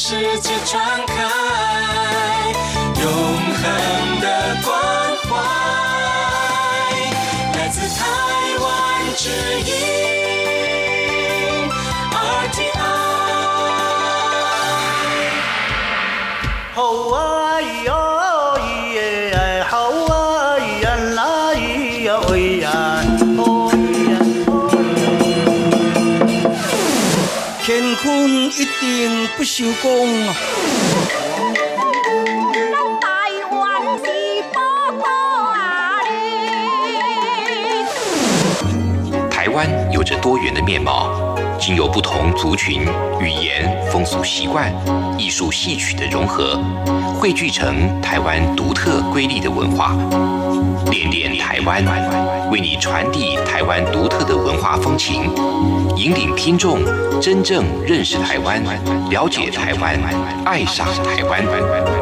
世界传开永恒的关怀，来自台湾之音。一定不朽功啊！台湾是宝岛啊！台湾有着多元的面貌，经由不同族群、语言、风俗习惯、艺术戏曲的融合，汇聚成台湾独特瑰丽的文化。恋恋台湾，为你传递台湾独特的文化风情，引领听众真正认识台湾，了解台湾，爱上台湾。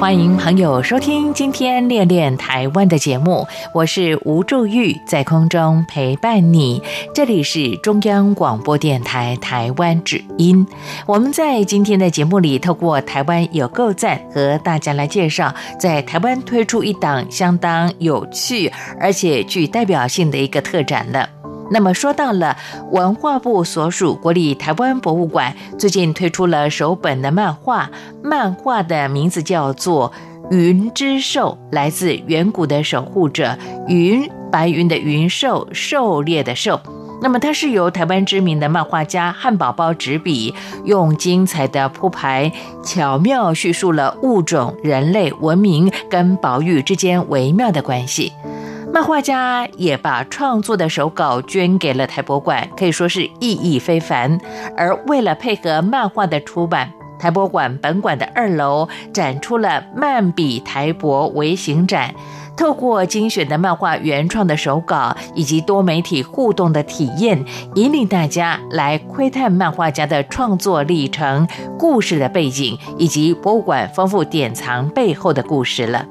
欢迎朋友收听今天练练台湾的节目，我是吴祝玉，在空中陪伴你。这里是中央广播电台台湾之音。我们在今天的节目里，透过台湾有够赞和大家来介绍，在台湾推出一档相当有趣而且具代表性的一个特展了。那么说到了文化部所属国立台湾博物馆，最近推出了首本的漫画，漫画的名字叫做《云之兽》，来自远古的守护者云，白云的云兽，狩猎的兽。那么它是由台湾知名的漫画家汉堡包执笔，用精彩的铺排，巧妙叙述了物种、人类、文明跟保育之间微妙的关系。漫画家也把创作的手稿捐给了台博馆，可以说是意义非凡。而为了配合漫画的出版，台博馆本馆的二楼展出了“漫笔台博”微型展，透过精选的漫画原创的手稿以及多媒体互动的体验，引领大家来窥探漫画家的创作历程、故事的背景，以及博物馆丰富典藏背后的故事了。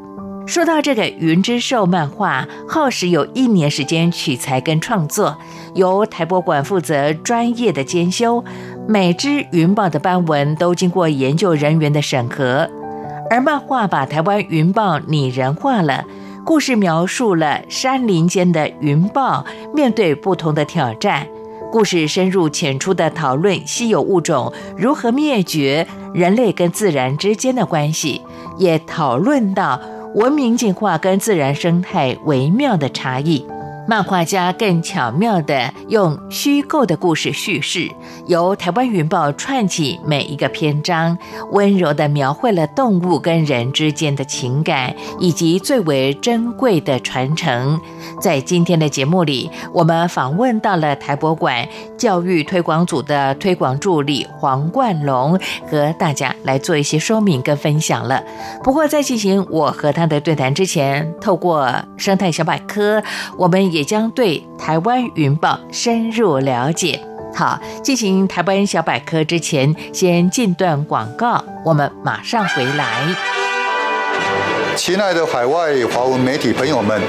说到这个《云之兽》漫画，耗时有一年时间取材跟创作，由台博馆负责专业的监修，每只云豹的斑纹都经过研究人员的审核。而漫画把台湾云豹拟人化了，故事描述了山林间的云豹面对不同的挑战。故事深入浅出地讨论稀有物种如何灭绝，人类跟自然之间的关系，也讨论到。文明进化跟自然生态微妙的差异，漫画家更巧妙地用虚构的故事叙事，由台湾云豹串起每一个篇章，温柔地描绘了动物跟人之间的情感，以及最为珍贵的传承。在今天的节目里，我们访问到了台博馆教育推广组的推广助理黄冠龙，和大家来做一些说明跟分享了。不过在进行我和他的对谈之前，透过生态小百科，我们也也将对台湾云豹深入了解。好，进行台湾小百科之前，先进段广告，我们马上回来。亲爱的海外华文媒体朋友们，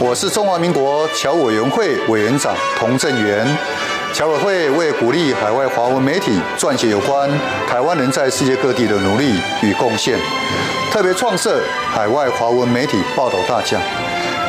我是中华民国侨委员会委员长童振源。侨委会为鼓励海外华文媒体撰写有关台湾人在世界各地的努力与贡献，特别创设海外华文媒体报道大奖，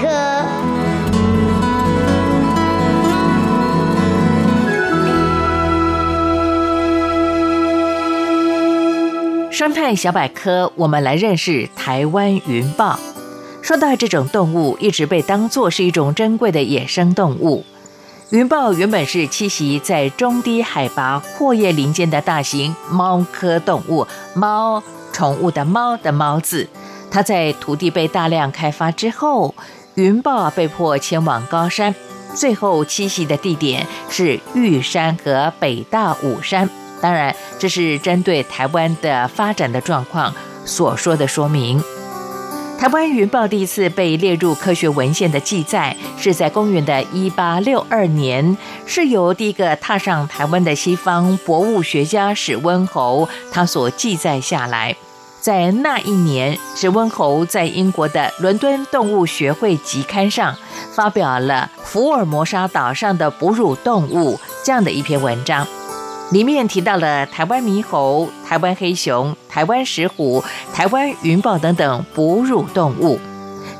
科。生态小百科，我们来认识台湾云豹。说到这种动物，一直被当作是一种珍贵的野生动物。云豹原本是栖息在中低海拔阔叶林间的大型猫科动物，猫宠物的猫的猫字。它在土地被大量开发之后，云豹被迫迁往高山。最后栖息的地点是玉山和北大武山。当然，这是针对台湾的发展的状况所说的说明。台湾云豹第一次被列入科学文献的记载，是在公元的一八六二年，是由第一个踏上台湾的西方博物学家史温侯他所记载下来。在那一年，史温侯在英国的伦敦动物学会集刊上发表了福尔摩沙岛上的哺乳动物这样的一篇文章。里面提到了台湾猕猴、台湾黑熊、台湾石虎、台湾云豹等等哺乳动物，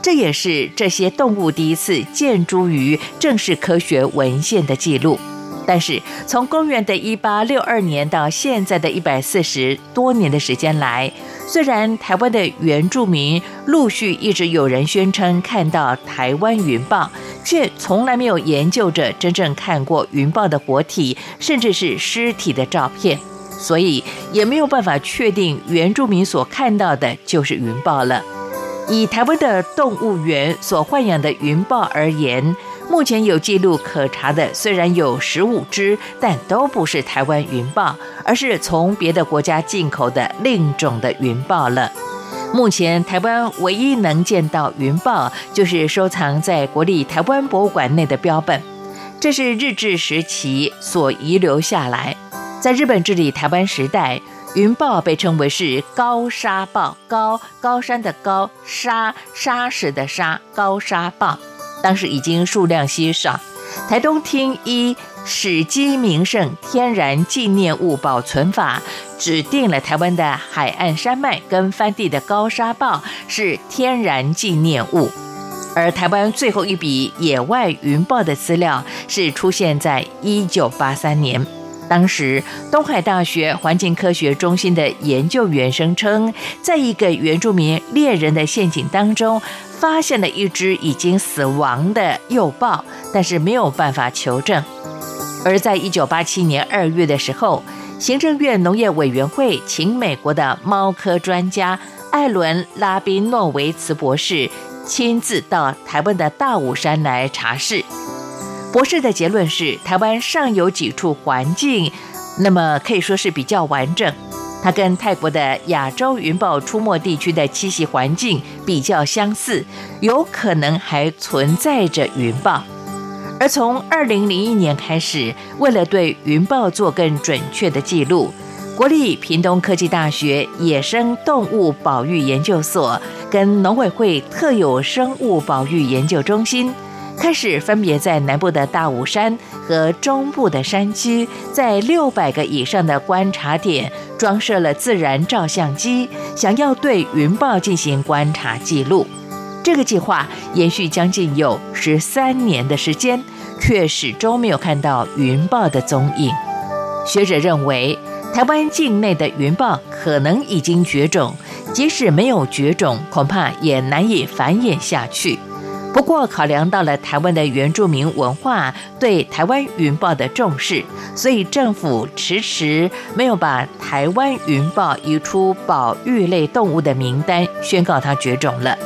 这也是这些动物第一次见诸于正式科学文献的记录。但是，从公元的一八六二年到现在的一百四十多年的时间来，虽然台湾的原住民陆续一直有人宣称看到台湾云豹。却从来没有研究着真正看过云豹的活体，甚至是尸体的照片，所以也没有办法确定原住民所看到的就是云豹了。以台湾的动物园所豢养的云豹而言，目前有记录可查的虽然有十五只，但都不是台湾云豹，而是从别的国家进口的另种的云豹了。目前台湾唯一能见到云豹，就是收藏在国立台湾博物馆内的标本。这是日治时期所遗留下来。在日本治理台湾时代，云豹被称为是高沙豹，高高山的高沙沙石的沙高沙豹。当时已经数量稀少。台东厅依。史基名胜天然纪念物保存法指定了台湾的海岸山脉跟翻地的高沙豹是天然纪念物，而台湾最后一笔野外云豹的资料是出现在一九八三年，当时东海大学环境科学中心的研究员声称，在一个原住民猎人的陷阱当中发现了一只已经死亡的幼豹，但是没有办法求证。而在一九八七年二月的时候，行政院农业委员会请美国的猫科专家艾伦·拉宾诺维茨博士亲自到台湾的大武山来查视。博士的结论是，台湾尚有几处环境，那么可以说是比较完整。它跟泰国的亚洲云豹出没地区的栖息环境比较相似，有可能还存在着云豹。而从二零零一年开始，为了对云豹做更准确的记录，国立屏东科技大学野生动物保育研究所跟农委会特有生物保育研究中心，开始分别在南部的大武山和中部的山区，在六百个以上的观察点装设了自然照相机，想要对云豹进行观察记录。这个计划延续将近有十三年的时间，却始终没有看到云豹的踪影。学者认为，台湾境内的云豹可能已经绝种，即使没有绝种，恐怕也难以繁衍下去。不过，考量到了台湾的原住民文化对台湾云豹的重视，所以政府迟迟没有把台湾云豹移出保育类动物的名单，宣告它绝种了。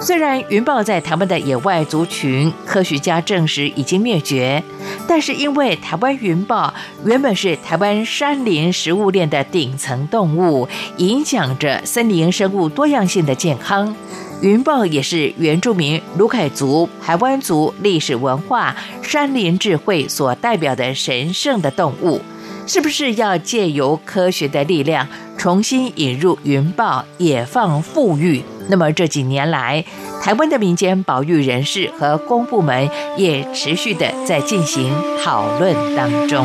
虽然云豹在台湾的野外族群，科学家证实已经灭绝，但是因为台湾云豹原本是台湾山林食物链的顶层动物，影响着森林生物多样性的健康。云豹也是原住民卢凯族、台湾族历史文化、山林智慧所代表的神圣的动物。是不是要借由科学的力量，重新引入云豹野放富裕？那么这几年来，台湾的民间保育人士和公部门也持续的在进行讨论当中。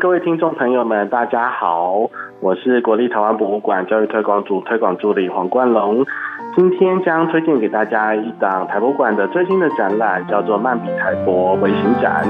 各位听众朋友们，大家好，我是国立台湾博物馆教育推广组推广助理黄冠龙。今天将推荐给大家一档台博馆的最新的展览，叫做“曼比台博微型展”。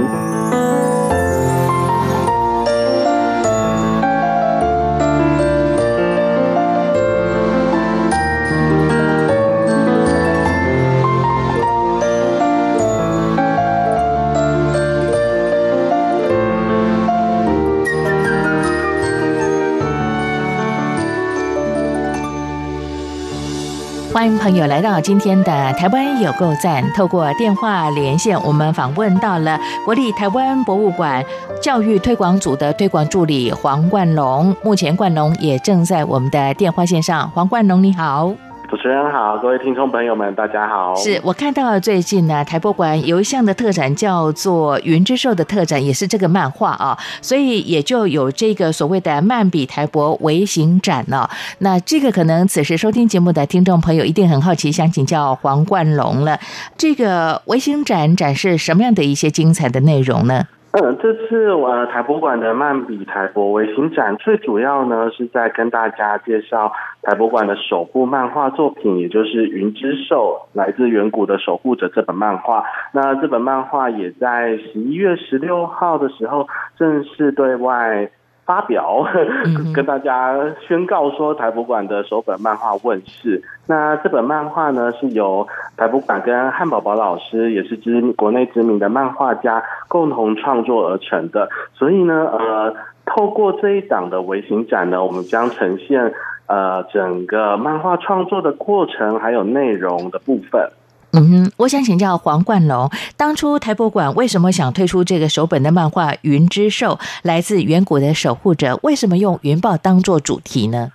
欢迎朋友来到今天的台湾有够赞。透过电话连线，我们访问到了国立台湾博物馆教育推广组的推广助理黄冠龙。目前冠龙也正在我们的电话线上。黄冠龙，你好。主持人好，各位听众朋友们，大家好。是我看到最近呢，台博馆有一项的特展叫做《云之兽》的特展，也是这个漫画啊，所以也就有这个所谓的漫比台博微型展了。那这个可能此时收听节目的听众朋友一定很好奇，想请教黄冠龙了。这个微型展展示什么样的一些精彩的内容呢？嗯，这次呃台博馆的漫笔台博微型展，最主要呢是在跟大家介绍台博馆的首部漫画作品，也就是《云之兽》，来自远古的守护者这本漫画。那这本漫画也在十一月十六号的时候正式对外发表，跟大家宣告说台博馆的首本漫画问世。那这本漫画呢，是由台博馆跟汉堡包老师，也是知国内知名的漫画家共同创作而成的。所以呢，呃，透过这一档的微型展呢，我们将呈现呃整个漫画创作的过程，还有内容的部分。嗯哼，我想请教黄冠龙，当初台博馆为什么想推出这个手本的漫画《云之兽》，来自远古的守护者？为什么用云豹当做主题呢？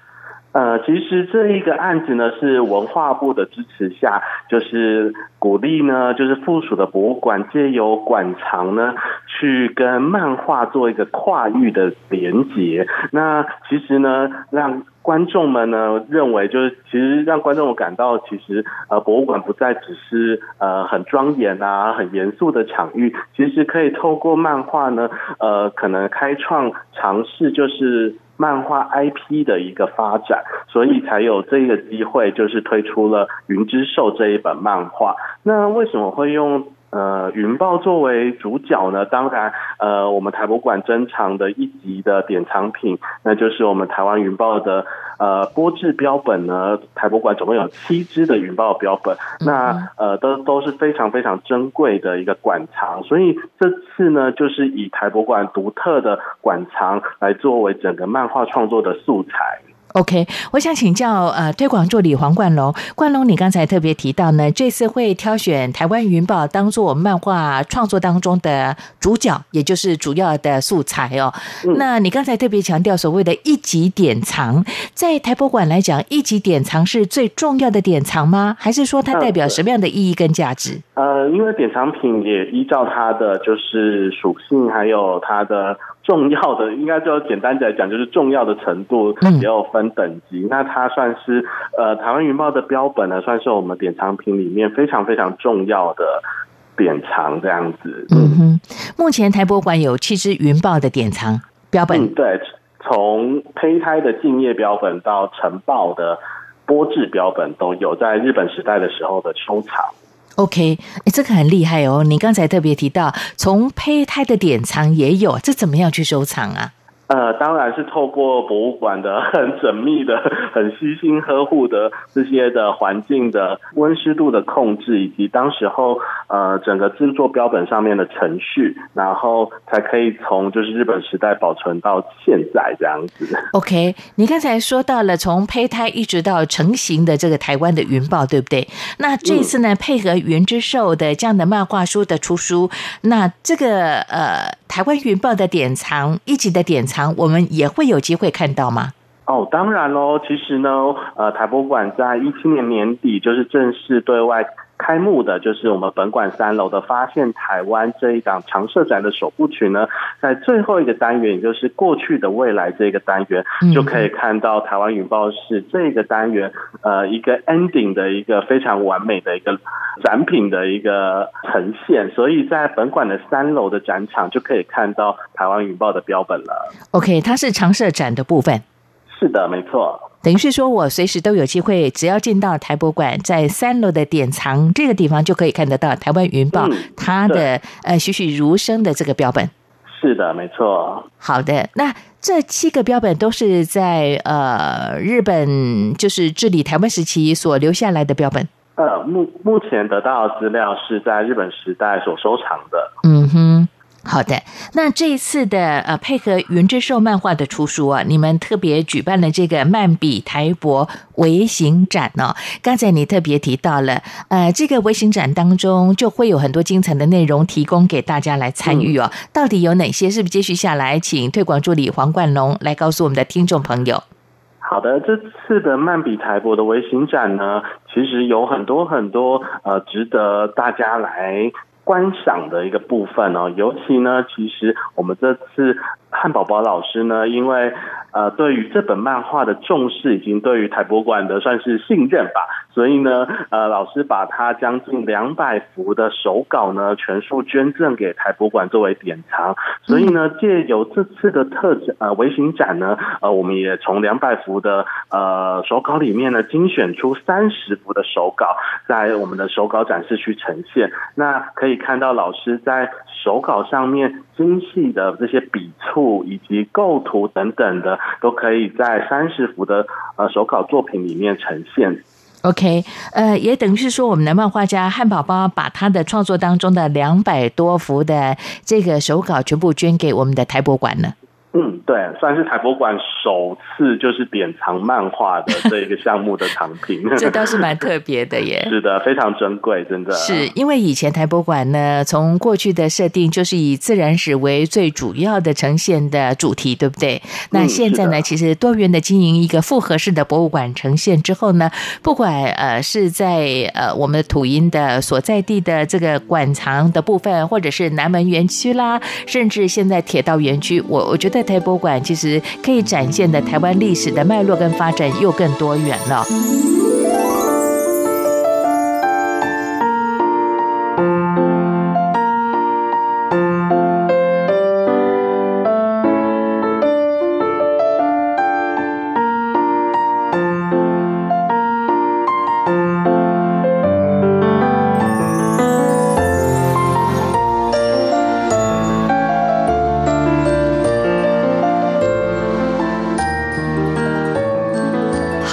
呃，其实这一个案子呢，是文化部的支持下，就是鼓励呢，就是附属的博物馆借由馆藏呢，去跟漫画做一个跨域的连接。那其实呢，让观众们呢认为，就是其实让观众感到，其实呃，博物馆不再只是呃很庄严啊、很严肃的场域，其实可以透过漫画呢，呃，可能开创尝试，就是。漫画 IP 的一个发展，所以才有这个机会，就是推出了《云之兽》这一本漫画。那为什么会用呃云豹作为主角呢？当然，呃，我们台博馆珍藏的一级的典藏品，那就是我们台湾云豹的呃波制标本呢。台博馆总共有七只的云豹标本，那呃都都是非常非常珍贵的一个馆藏，所以这次呢，就是以台博馆独特的馆藏来作为整个漫画创作的素材。OK，我想请教呃推广助理黄冠龙，冠龙，你刚才特别提到呢，这次会挑选台湾云豹当做我们漫画创作当中的主角，也就是主要的素材哦。那你刚才特别强调所谓的一级典藏，在台博馆来讲，一级典藏是最重要的典藏吗？还是说它代表什么样的意义跟价值？呃，因为典藏品也依照它的就是属性，还有它的重要的，应该就简单来讲，就是重要的程度也有分等级。那它算是呃台湾云豹的标本呢，算是我们典藏品里面非常非常重要的典藏这样子。嗯哼，目前台博馆有七只云豹的典藏标本。嗯，对，从胚胎的敬业标本到成豹的波制标本都有，在日本时代的时候的收藏。OK，哎，这个很厉害哦！你刚才特别提到，从胚胎的典藏也有，这怎么样去收藏啊？呃，当然是透过博物馆的 很缜密的、很悉心呵护的这些的环境的温湿度的控制，以及当时候呃整个制作标本上面的程序，然后才可以从就是日本时代保存到现在这样子。OK，你刚才说到了从胚胎一直到成型的这个台湾的云豹，对不对？那这次呢，配合云之兽的这样的漫画书的出书，那这个呃台台湾云豹的典藏一级的典藏，我们也会有机会看到吗？哦，当然喽。其实呢，呃，台博馆在一七年年底就是正式对外开幕的，就是我们本馆三楼的“发现台湾”这一档常设展的首部曲呢，在最后一个单元，也就是过去的未来这个单元，就可以看到台湾云豹是这个单元呃一个 ending 的一个非常完美的一个展品的一个呈现。所以在本馆的三楼的展场就可以看到台湾云豹的标本了。OK，它是常设展的部分。是的，没错。等于是说，我随时都有机会，只要进到台博馆，在三楼的典藏这个地方，就可以看得到台湾云豹、嗯它的对呃栩栩如生的这个标本。是的，没错。好的，那这七个标本都是在呃日本就是治理台湾时期所留下来的标本。呃，目目前得到的资料是在日本时代所收藏的。嗯哼。好的，那这一次的呃配合云之兽漫画的出书啊，你们特别举办了这个漫笔台博微型展哦。刚才你特别提到了，呃，这个微型展当中就会有很多精彩的内容提供给大家来参与哦。到底有哪些？是不是接续下来，请推广助理黄冠龙来告诉我们的听众朋友？好的，这次的漫笔台博的微型展呢，其实有很多很多呃值得大家来观赏的一个部分哦。尤其呢，其实我们这次汉堡包老师呢，因为呃对于这本漫画的重视，已经对于台博馆的算是信任吧，所以呢，呃老师把他将近两百幅的手稿呢，全数捐赠给台博馆作为典藏。所以呢，借由这次的特展呃微型展呢，呃我们也从两百幅的呃手稿里面呢，精选出三十幅的手稿，在我们的手稿展示区呈现。那可以看到老师在手稿上面精细的这些笔触以及构图等等的，都可以在三十幅的呃手稿作品里面呈现。OK，呃，也等于是说，我们的漫画家汉堡包把他的创作当中的两百多幅的这个手稿全部捐给我们的台博馆了。嗯，对，算是台博馆首次就是典藏漫画的这一个项目的藏品，这倒是蛮特别的耶。是的，非常珍贵，真的是因为以前台博馆呢，从过去的设定就是以自然史为最主要的呈现的主题，对不对？那现在呢，其实多元的经营一个复合式的博物馆呈现之后呢，不管呃是在呃我们的土音的所在地的这个馆藏的部分，或者是南门园区啦，甚至现在铁道园区，我我觉得台博物馆其实可以展现的台湾历史的脉络跟发展又更多元了。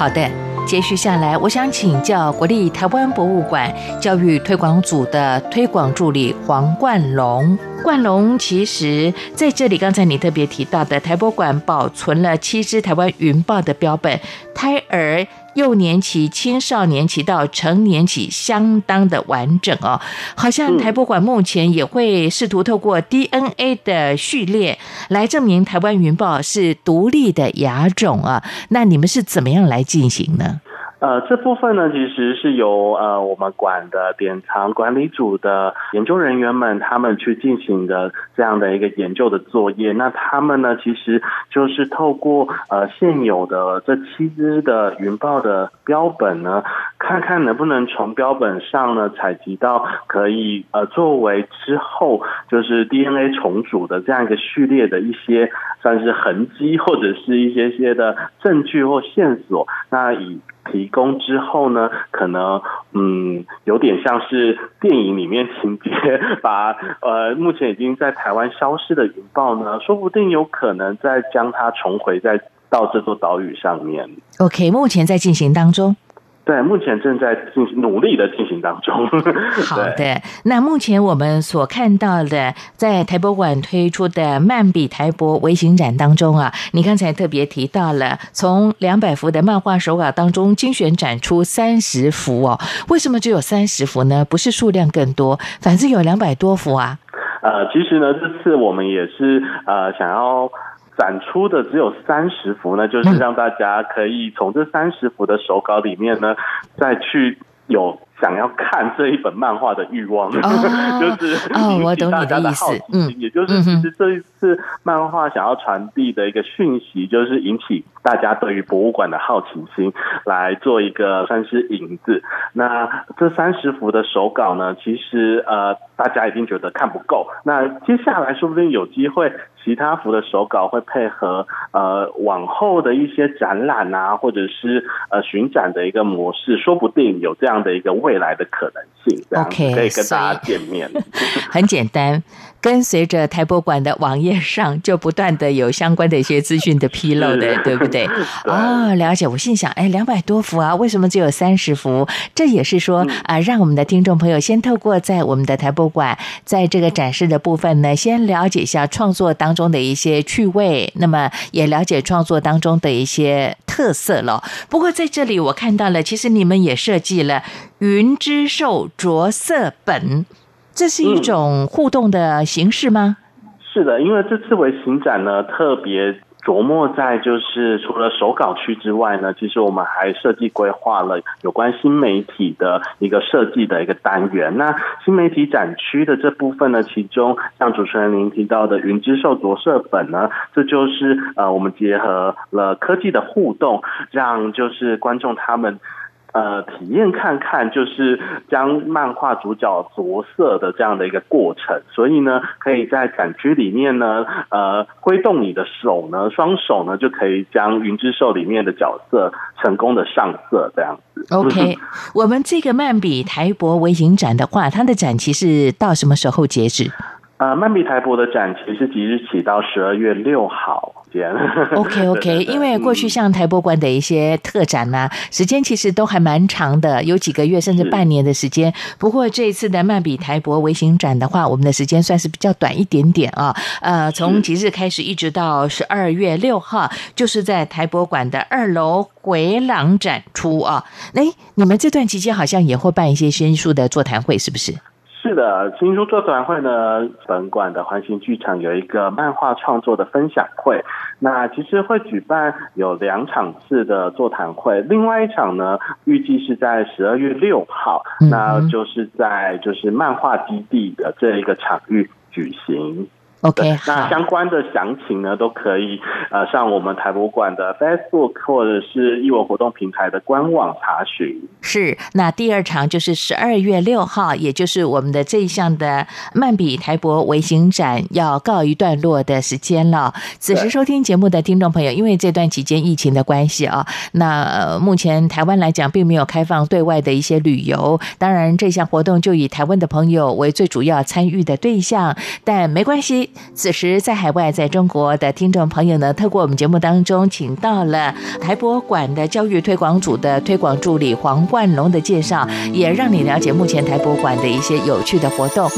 好的，接续下来，我想请教国立台湾博物馆教育推广组的推广助理黄冠龙。冠龙，其实在这里，刚才你特别提到的台博馆保存了七只台湾云豹的标本，胎儿、幼年期、青少年期到成年期相当的完整哦。好像台博馆目前也会试图透过 DNA 的序列来证明台湾云豹是独立的亚种啊。那你们是怎么样来进行呢？呃，这部分呢，其实是由呃我们馆的典藏管理组的研究人员们他们去进行的这样的一个研究的作业。那他们呢，其实就是透过呃现有的这七只的云豹的标本呢，看看能不能从标本上呢采集到可以呃作为之后就是 DNA 重组的这样一个序列的一些算是痕迹或者是一些些的证据或线索。那以提供之后呢，可能嗯有点像是电影里面情节，把呃目前已经在台湾消失的云豹呢，说不定有可能再将它重回在到这座岛屿上面。OK，目前在进行当中。对，目前正在进行努力的进行当中。好的，那目前我们所看到的，在台博馆推出的漫笔台博微型展当中啊，你刚才特别提到了，从两百幅的漫画手稿当中精选展出三十幅哦。为什么只有三十幅呢？不是数量更多，反正有两百多幅啊。呃，其实呢，这次我们也是呃想要展出的只有三十幅呢，就是让大家可以从这三十幅的手稿里面呢，再去有。想要看这一本漫画的欲望，就是引起大家的意思，嗯，也就是其实这一次漫画想要传递的一个讯息，就是引起大家对于博物馆的好奇心，来做一个算是引子。那这三十幅的手稿呢，其实呃，大家一定觉得看不够。那接下来说不定有机会，其他幅的手稿会配合呃往后的一些展览啊，或者是呃巡展的一个模式，说不定有这样的一个。未来的可能性，OK，可以跟大家见面。很简单，跟随着台博馆的网页上，就不断的有相关的一些资讯的披露的，对不对？哦，了解。我心想，哎，两百多幅啊，为什么只有三十幅？这也是说啊，让我们的听众朋友先透过在我们的台博馆，在这个展示的部分呢，先了解一下创作当中的一些趣味，那么也了解创作当中的一些特色了。不过在这里，我看到了，其实你们也设计了。云之兽着色本，这是一种互动的形式吗？是的，因为这次为行展呢，特别琢磨在就是除了手稿区之外呢，其实我们还设计规划了有关新媒体的一个设计的一个单元。那新媒体展区的这部分呢，其中像主持人您提到的云之兽着色本呢，这就是呃，我们结合了科技的互动，让就是观众他们。呃，体验看看，就是将漫画主角着色的这样的一个过程。所以呢，可以在展区里面呢，呃，挥动你的手呢，双手呢，就可以将云之兽里面的角色成功的上色，这样子。OK，我们这个漫比台博微影展的话，它的展期是到什么时候截止？呃，曼比台博的展期是即日起到十二月六号间。OK OK，因为过去像台博馆的一些特展呢，时间其实都还蛮长的，有几个月甚至半年的时间。不过这一次的曼比台博微型展的话，我们的时间算是比较短一点点啊。呃，从即日开始一直到十二月六号，就是在台博馆的二楼回廊展出啊。哎，你们这段期间好像也会办一些新书的座谈会，是不是？是的，新书座谈会呢，本馆的环形剧场有一个漫画创作的分享会，那其实会举办有两场次的座谈会，另外一场呢，预计是在十二月六号，那就是在就是漫画基地的这一个场域举行。OK，那相关的详情呢，都可以呃上我们台博馆的 Facebook 或者是艺文活动平台的官网查询。是，那第二场就是十二月六号，也就是我们的这一项的曼比台博微型展要告一段落的时间了。此时收听节目的听众朋友，因为这段期间疫情的关系啊，那目前台湾来讲并没有开放对外的一些旅游，当然这项活动就以台湾的朋友为最主要参与的对象，但没关系。此时，在海外，在中国的听众朋友呢，透过我们节目当中，请到了台博馆的教育推广组的推广助理黄冠龙的介绍，也让你了解目前台博馆的一些有趣的活动。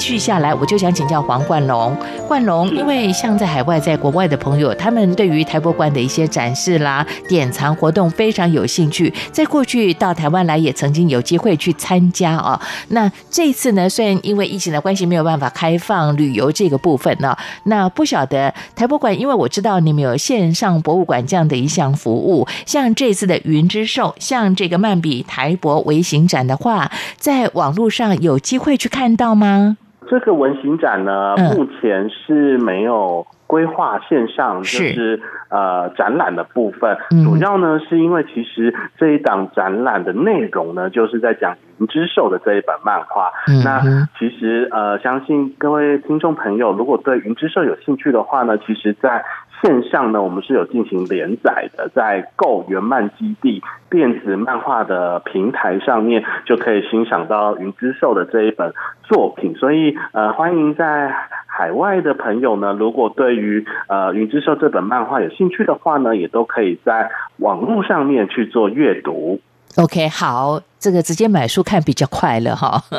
续下来，我就想请教黄冠龙。冠龙，因为像在海外、在国外的朋友，他们对于台博馆的一些展示啦、典藏活动非常有兴趣。在过去到台湾来，也曾经有机会去参加哦。那这一次呢，虽然因为疫情的关系没有办法开放旅游这个部分呢，那不晓得台博馆，因为我知道你们有线上博物馆这样的一项服务，像这次的云之兽，像这个曼比台博微型展的话，在网络上有机会去看到吗？这个文型展呢，目前是没有规划线上，就是呃展览的部分。主要呢是因为其实这一档展览的内容呢，就是在讲《云之兽》的这一本漫画。那其实呃，相信各位听众朋友，如果对《云之兽》有兴趣的话呢，其实在线上呢，我们是有进行连载的，在购原漫基地电子漫画的平台上面，就可以欣赏到云之兽的这一本作品。所以呃，欢迎在海外的朋友呢，如果对于呃云之兽这本漫画有兴趣的话呢，也都可以在网络上面去做阅读。OK，好。这个直接买书看比较快乐哈。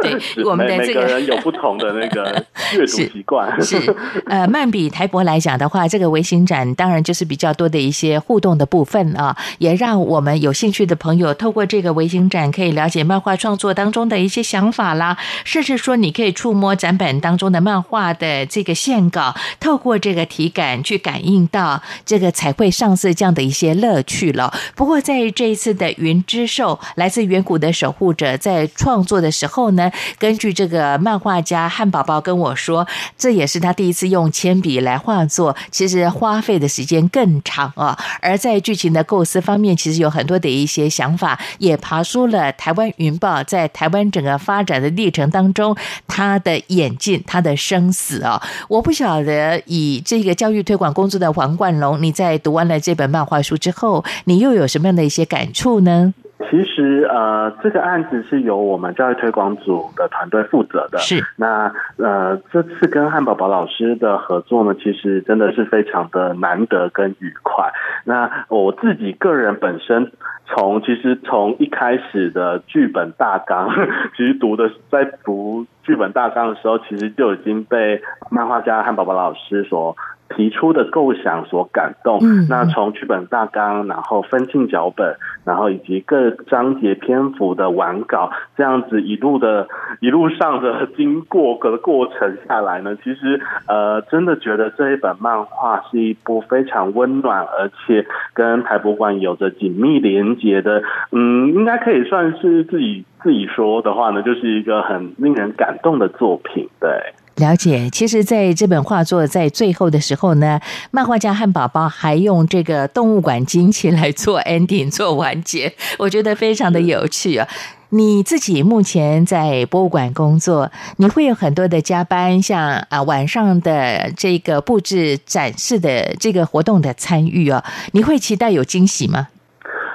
对，我们的这个人有不同的那个 阅读习惯。是呃，曼比台博来讲的话，这个微型展当然就是比较多的一些互动的部分啊，也让我们有兴趣的朋友透过这个微型展可以了解漫画创作当中的一些想法啦，甚至说你可以触摸展本当中的漫画的这个线稿，透过这个体感去感应到这个彩绘上色这样的一些乐趣了。不过在这一次的云之之兽来自远古的守护者，在创作的时候呢，根据这个漫画家汉堡包跟我说，这也是他第一次用铅笔来画作，其实花费的时间更长啊。而在剧情的构思方面，其实有很多的一些想法，也爬出了台湾云豹在台湾整个发展的历程当中，他的演进，他的生死啊。我不晓得以这个教育推广工作的黄冠龙，你在读完了这本漫画书之后，你又有什么样的一些感触呢？其实呃，这个案子是由我们教育推广组的团队负责的。是。那呃，这次跟汉堡宝老师的合作呢，其实真的是非常的难得跟愉快。那我自己个人本身，从其实从一开始的剧本大纲，其实读的在读剧本大纲的时候，其实就已经被漫画家汉堡宝老师所。提出的构想所感动，那从剧本大纲，然后分镜脚本，然后以及各章节篇幅的完稿，这样子一路的一路上的经过的过程下来呢，其实呃，真的觉得这一本漫画是一部非常温暖，而且跟台博馆有着紧密连接的，嗯，应该可以算是自己自己说的话呢，就是一个很令人感动的作品，对。了解，其实在这本画作在最后的时候呢，漫画家汉堡包还用这个动物馆惊奇来做 ending 做完结，我觉得非常的有趣啊。你自己目前在博物馆工作，你会有很多的加班，像啊晚上的这个布置展示的这个活动的参与哦，你会期待有惊喜吗？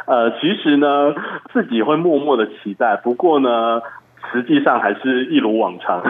呃，其实呢，自己会默默的期待，不过呢。实际上还是一如往常的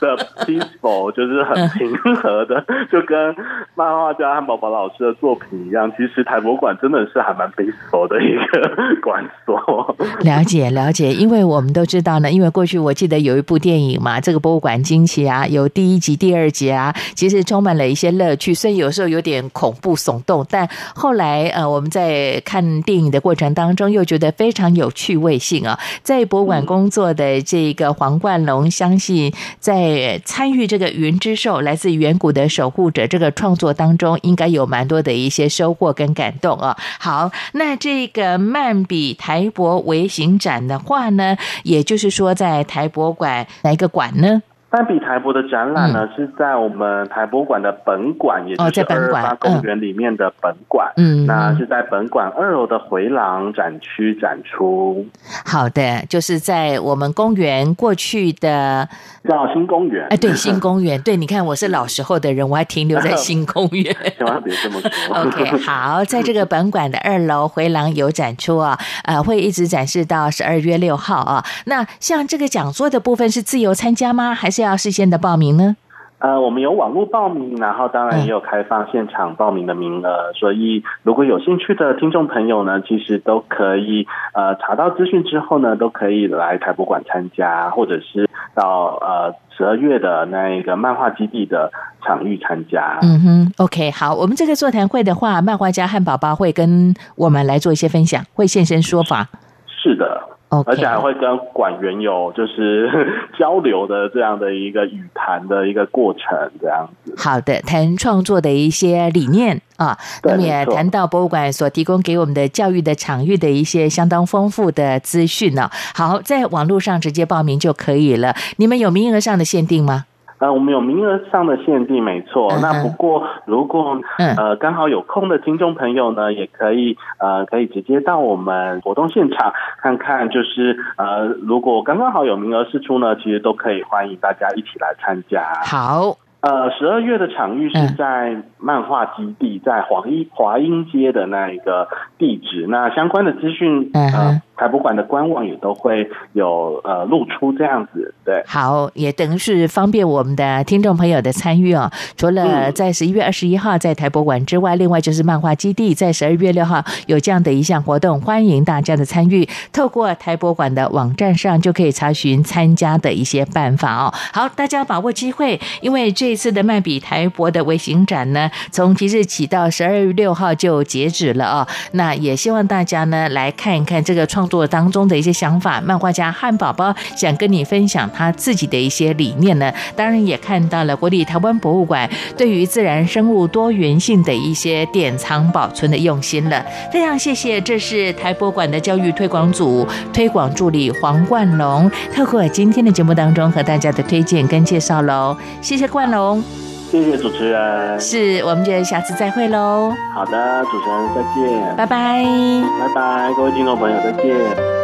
的 peaceful，就是很平和的，就跟漫画家汉堡包老师的作品一样。其实台博馆真的是还蛮 peaceful 的一个馆所。了解了解，因为我们都知道呢，因为过去我记得有一部电影嘛，这个博物馆惊奇啊，有第一集、第二集啊，其实充满了一些乐趣，虽然有时候有点恐怖耸动，但后来呃，我们在看电影的过程当中又觉得非常有趣味性啊，在博物馆工。工作的这个黄冠龙，相信在参与这个云之兽来自远古的守护者这个创作当中，应该有蛮多的一些收获跟感动啊。好，那这个曼比台博微型展的话呢，也就是说在台博馆哪一个馆呢？曼比台博的展览呢，是在我们台博馆的本馆，也就是二八公园里面的本馆。嗯，那是在本馆二楼的回廊展区展出。好的，就是在我们公园过去的叫新公园。哎，对，新公园。对，你看我是老时候的人，我还停留在 新公园。千万别这么说。OK，好，在这个本馆的二楼回廊有展出啊，呃，会一直展示到十二月六号啊。那像这个讲座的部分是自由参加吗？还是？要事先的报名呢？呃，我们有网络报名，然后当然也有开放现场报名的名额，所以如果有兴趣的听众朋友呢，其实都可以呃查到资讯之后呢，都可以来台博馆参加，或者是到呃十二月的那一个漫画基地的场域参加。嗯哼，OK，好，我们这个座谈会的话，漫画家汉堡包会跟我们来做一些分享，会现身说法。是的。而且还会跟馆员有就是 交流的这样的一个语谈的一个过程，这样子。好的，谈创作的一些理念啊，那么也谈到博物馆所提供给我们的教育的场域的一些相当丰富的资讯呢。好，在网络上直接报名就可以了。你们有名额上的限定吗？呃，我们有名额上的限定，没错。那不过，如果呃刚好有空的听众朋友呢，也可以呃可以直接到我们活动现场看看。就是呃，如果刚刚好有名额试出呢，其实都可以欢迎大家一起来参加。好。呃，十二月的场域是在漫画基地，在华英华英街的那一个地址。那相关的资讯，呃，台博馆的官网也都会有呃露出这样子。对，好，也等于是方便我们的听众朋友的参与哦。除了在十一月二十一号在台博馆之外，另外就是漫画基地在十二月六号有这样的一项活动，欢迎大家的参与。透过台博馆的网站上就可以查询参加的一些办法哦。好，大家把握机会，因为这。一次的麦比台博的微型展呢，从即日起到十二月六号就截止了哦。那也希望大家呢来看一看这个创工作当中的一些想法。漫画家汉宝宝想跟你分享他自己的一些理念呢，当然也看到了国立台湾博物馆对于自然生物多元性的一些典藏保存的用心了。非常谢谢，这是台博馆的教育推广组推广助理黄冠龙，透过今天的节目当中和大家的推荐跟介绍喽。谢谢冠龙。谢谢主持人，是我们就下次再会喽。好的，主持人再见，拜拜，拜拜，各位听众朋友再见。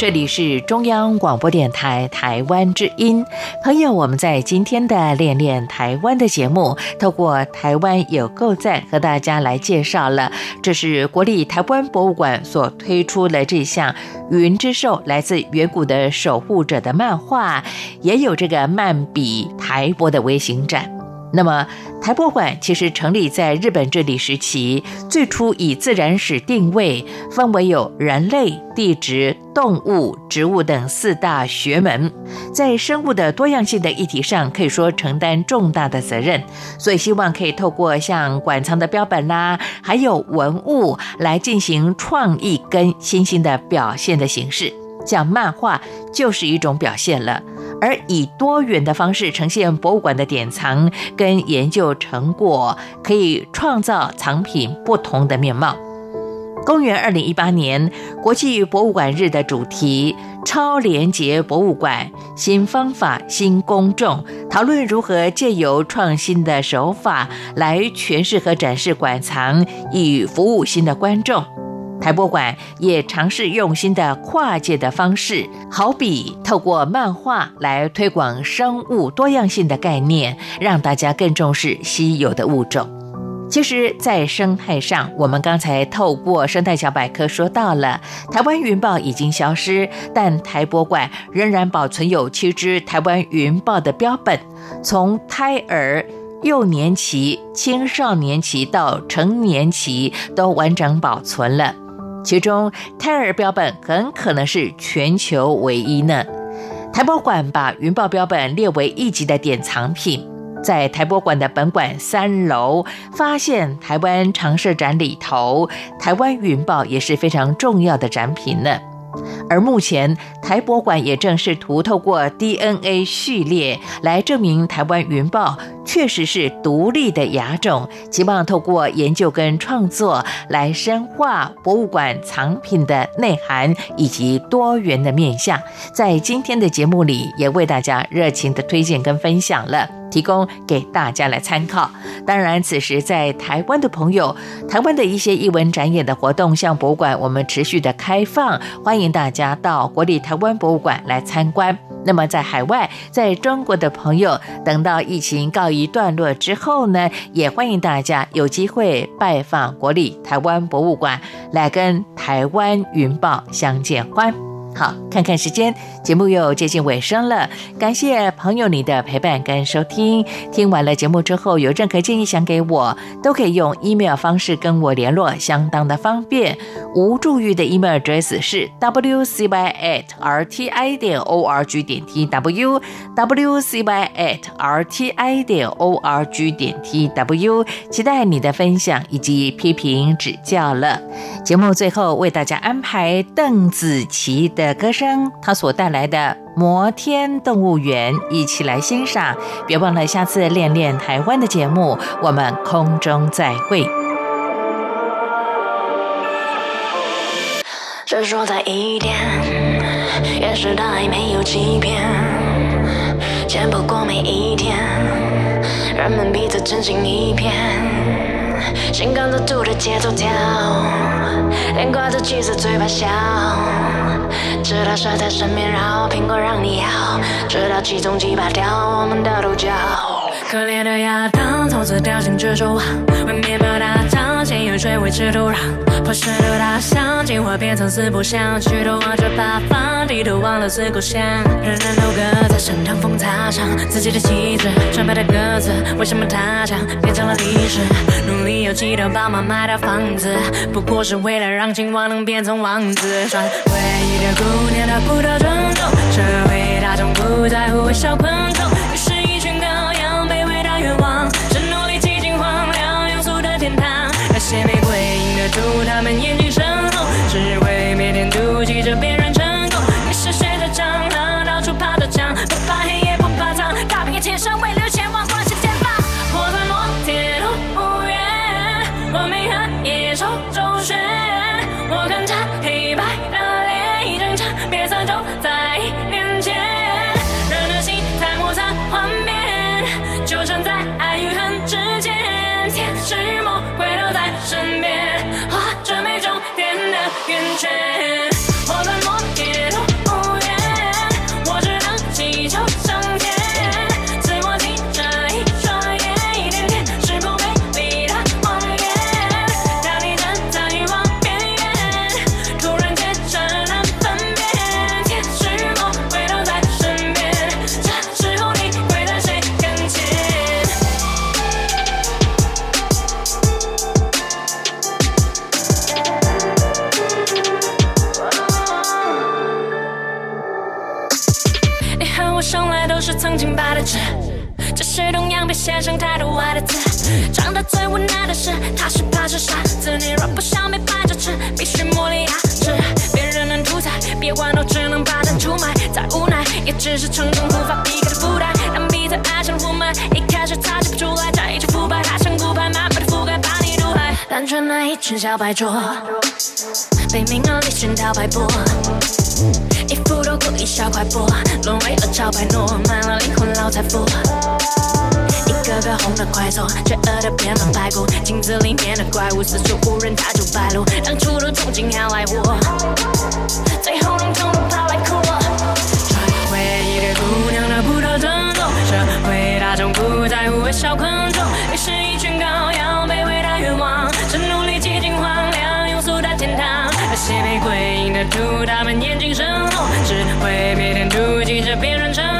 这里是中央广播电台台湾之音，朋友，我们在今天的练练台湾的节目，透过台湾有够赞和大家来介绍了，这是国立台湾博物馆所推出的这项云之兽来自远古的守护者的漫画，也有这个漫笔台博的微型展。那么，台博馆其实成立在日本治理时期，最初以自然史定位，分为有人类、地质、动物、植物等四大学门，在生物的多样性的议题上，可以说承担重大的责任。所以，希望可以透过像馆藏的标本啦，还有文物来进行创意跟新兴的表现的形式，像漫画就是一种表现了。而以多元的方式呈现博物馆的典藏跟研究成果，可以创造藏品不同的面貌。公元二零一八年国际博物馆日的主题“超连洁博物馆：新方法、新公众”，讨论如何借由创新的手法来诠释和展示馆藏，以服务新的观众。台博馆也尝试用新的跨界的方式，好比透过漫画来推广生物多样性的概念，让大家更重视稀有的物种。其实，在生态上，我们刚才透过生态小百科说到了，台湾云豹已经消失，但台博馆仍然保存有七只台湾云豹的标本，从胎儿、幼年期、青少年期到成年期都完整保存了。其中，胎儿标本很可能是全球唯一呢。台博馆把云豹标本列为一级的典藏品，在台博馆的本馆三楼发现台湾常设展里头，台湾云豹也是非常重要的展品呢。而目前，台博馆也正试图透过 DNA 序列来证明台湾云豹确实是独立的亚种，希望透过研究跟创作来深化博物馆藏品的内涵以及多元的面向。在今天的节目里，也为大家热情的推荐跟分享了。提供给大家来参考。当然，此时在台湾的朋友，台湾的一些艺文展演的活动，像博物馆，我们持续的开放，欢迎大家到国立台湾博物馆来参观。那么，在海外，在中国的朋友，等到疫情告一段落之后呢，也欢迎大家有机会拜访国立台湾博物馆，来跟台湾云豹相见欢。好，看看时间，节目又接近尾声了。感谢朋友你的陪伴跟收听。听完了节目之后，有任何建议想给我，都可以用 email 方式跟我联络，相当的方便。无助玉的 email address 是 wcy at rti 点 org 点 tw wcy at rti 点 org 点 tw。期待你的分享以及批评指教了。节目最后为大家安排邓紫棋的歌声，她所带来的《摩天动物园》，一起来欣赏。别忘了下次练练台湾的节目，我们空中再会。闪烁在一点，掩饰的爱没有欺骗，见不过每一天，人们彼此真心一片。心跟着兔的节奏跳，脸挂着气色，嘴巴笑，直到蛇在身边然后，苹果让你咬，直到其中击败掉我们的独角。可怜的亚当，从此掉进蜘蛛网，为面包打仗，先用水维持土壤。破碎的大象，进化变成四不像，举头望着八方，低头忘了思故乡。人人都各在身上风擦伤自己的旗帜，纯白的鸽子，为什么它将变成了历史？努力又气得爸妈买套房子，不过是为了让青蛙能变成王子。穿唯一的姑娘得不到尊重，社会大众不在乎微小昆虫，些玫瑰映得住他们眼睛无奈的是，他是怕是傻子。你若不想被摆着吃，必须磨砺牙齿。别人能屠宰，别管都只能把蛋出卖。再无奈，也只是成功无法避开的负担。当彼此爱上了雾霾，一开始察觉不出来，再一直腐败，它像骨牌，慢慢的覆盖，把你毒害。单纯那一群小白桌，被名和利熏陶摆布。一副都故意小快播，沦为恶潮摆诺，卖了灵魂老财富。的快走，罪恶的变成白骨，镜子里面的怪物四处无人，它就败露。当初的憧憬要来我，最后能通通跑来哭我。唯一的姑娘得不到尊重，社会大众不在乎微小昆虫，于是一群羔羊被喂到愿望，是努力挤进荒凉庸俗的天堂。那些玫瑰映得出他们眼睛深红，只会每天妒忌着别人成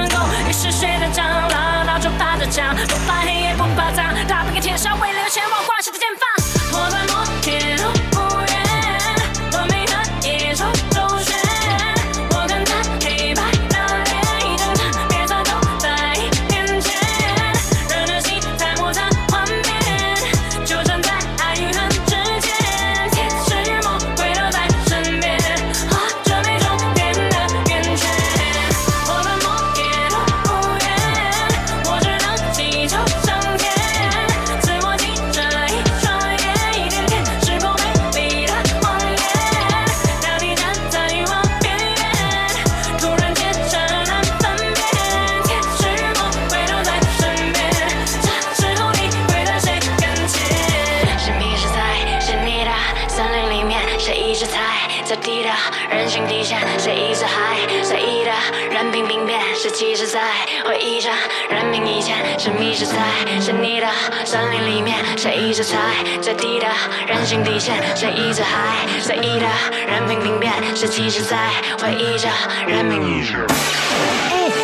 谁一直踩在地的人性底线，谁一直还？随意的任凭兵变，是其实在回忆着人命以前，是迷失在是你的森林里面，谁一直踩在低的人性底线，谁一直还随意的任凭兵变，是其实在？回忆着人命以前。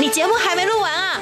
你节目还没录完啊。